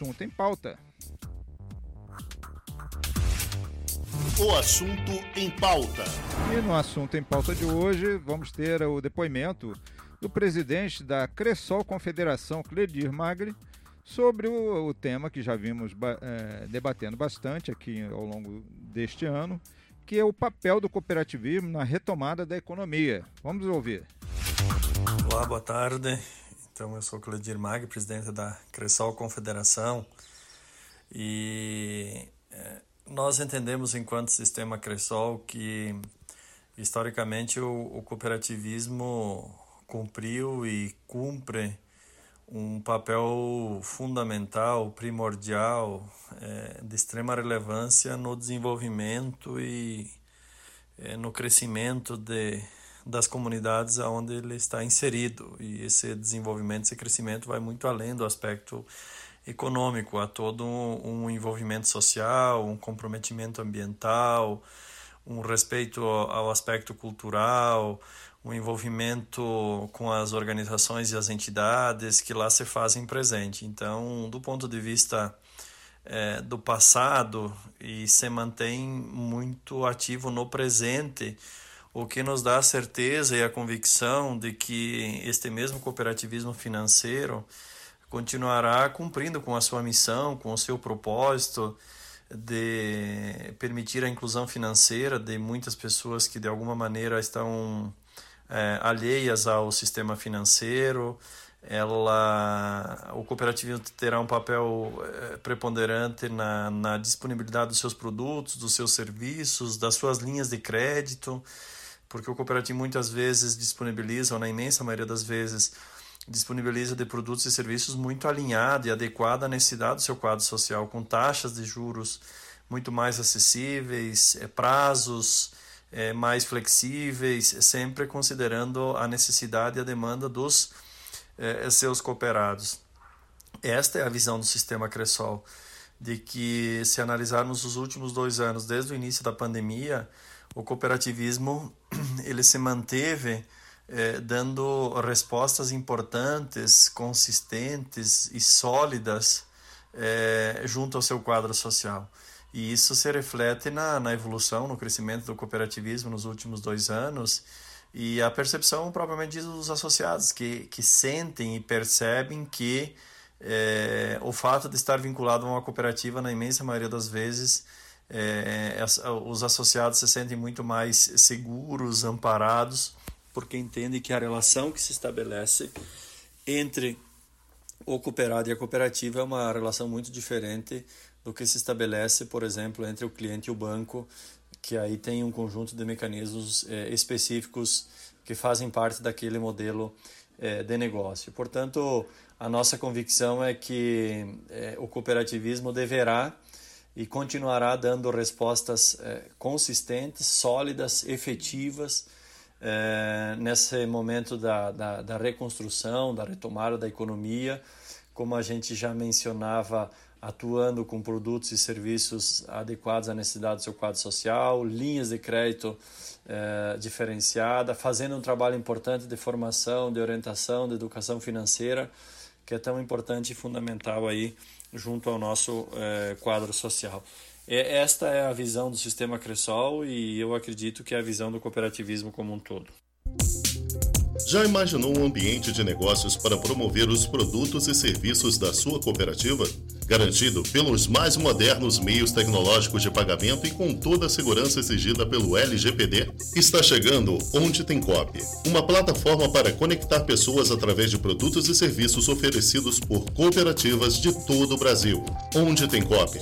assunto em pauta. O assunto em pauta. E no assunto em pauta de hoje, vamos ter o depoimento do presidente da Cressol Confederação, Cledir Magri, sobre o, o tema que já vimos é, debatendo bastante aqui ao longo deste ano, que é o papel do cooperativismo na retomada da economia. Vamos ouvir. Olá, boa tarde. Então, eu sou Cledir Mag, presidente da Cressol Confederação, e é, nós entendemos, enquanto sistema Cressol, que historicamente o, o cooperativismo cumpriu e cumpre um papel fundamental, primordial, é, de extrema relevância no desenvolvimento e é, no crescimento de, das comunidades onde ele está inserido. E esse desenvolvimento, esse crescimento vai muito além do aspecto econômico, há todo um, um envolvimento social, um comprometimento ambiental, um respeito ao aspecto cultural, o envolvimento com as organizações e as entidades que lá se fazem presente. Então, do ponto de vista é, do passado e se mantém muito ativo no presente, o que nos dá a certeza e a convicção de que este mesmo cooperativismo financeiro continuará cumprindo com a sua missão, com o seu propósito de permitir a inclusão financeira de muitas pessoas que de alguma maneira estão é, alheias ao sistema financeiro. Ela, o cooperativismo terá um papel é, preponderante na, na disponibilidade dos seus produtos, dos seus serviços, das suas linhas de crédito, porque o cooperativo muitas vezes disponibiliza, ou na imensa maioria das vezes, disponibiliza de produtos e serviços muito alinhado e adequado à necessidade do seu quadro social, com taxas de juros muito mais acessíveis, é, prazos é, mais flexíveis, sempre considerando a necessidade e a demanda dos é, seus cooperados. Esta é a visão do sistema Cressol, de que se analisarmos os últimos dois anos, desde o início da pandemia, o cooperativismo ele se manteve é, dando respostas importantes, consistentes e sólidas é, junto ao seu quadro social. E isso se reflete na, na evolução, no crescimento do cooperativismo nos últimos dois anos e a percepção propriamente dos associados, que, que sentem e percebem que é, o fato de estar vinculado a uma cooperativa, na imensa maioria das vezes, é, os associados se sentem muito mais seguros, amparados, porque entendem que a relação que se estabelece entre o cooperado e a cooperativa é uma relação muito diferente do que se estabelece, por exemplo, entre o cliente e o banco, que aí tem um conjunto de mecanismos é, específicos que fazem parte daquele modelo é, de negócio. Portanto, a nossa convicção é que é, o cooperativismo deverá e continuará dando respostas consistentes, sólidas, efetivas nesse momento da, da, da reconstrução, da retomada da economia, como a gente já mencionava atuando com produtos e serviços adequados à necessidade do seu quadro social, linhas de crédito eh, diferenciada, fazendo um trabalho importante de formação, de orientação, de educação financeira, que é tão importante e fundamental aí junto ao nosso eh, quadro social. Esta é a visão do sistema Cressol e eu acredito que é a visão do cooperativismo como um todo. Já imaginou um ambiente de negócios para promover os produtos e serviços da sua cooperativa? Garantido pelos mais modernos meios tecnológicos de pagamento e com toda a segurança exigida pelo LGPD? Está chegando Onde Tem Cop, uma plataforma para conectar pessoas através de produtos e serviços oferecidos por cooperativas de todo o Brasil. Onde Tem Cop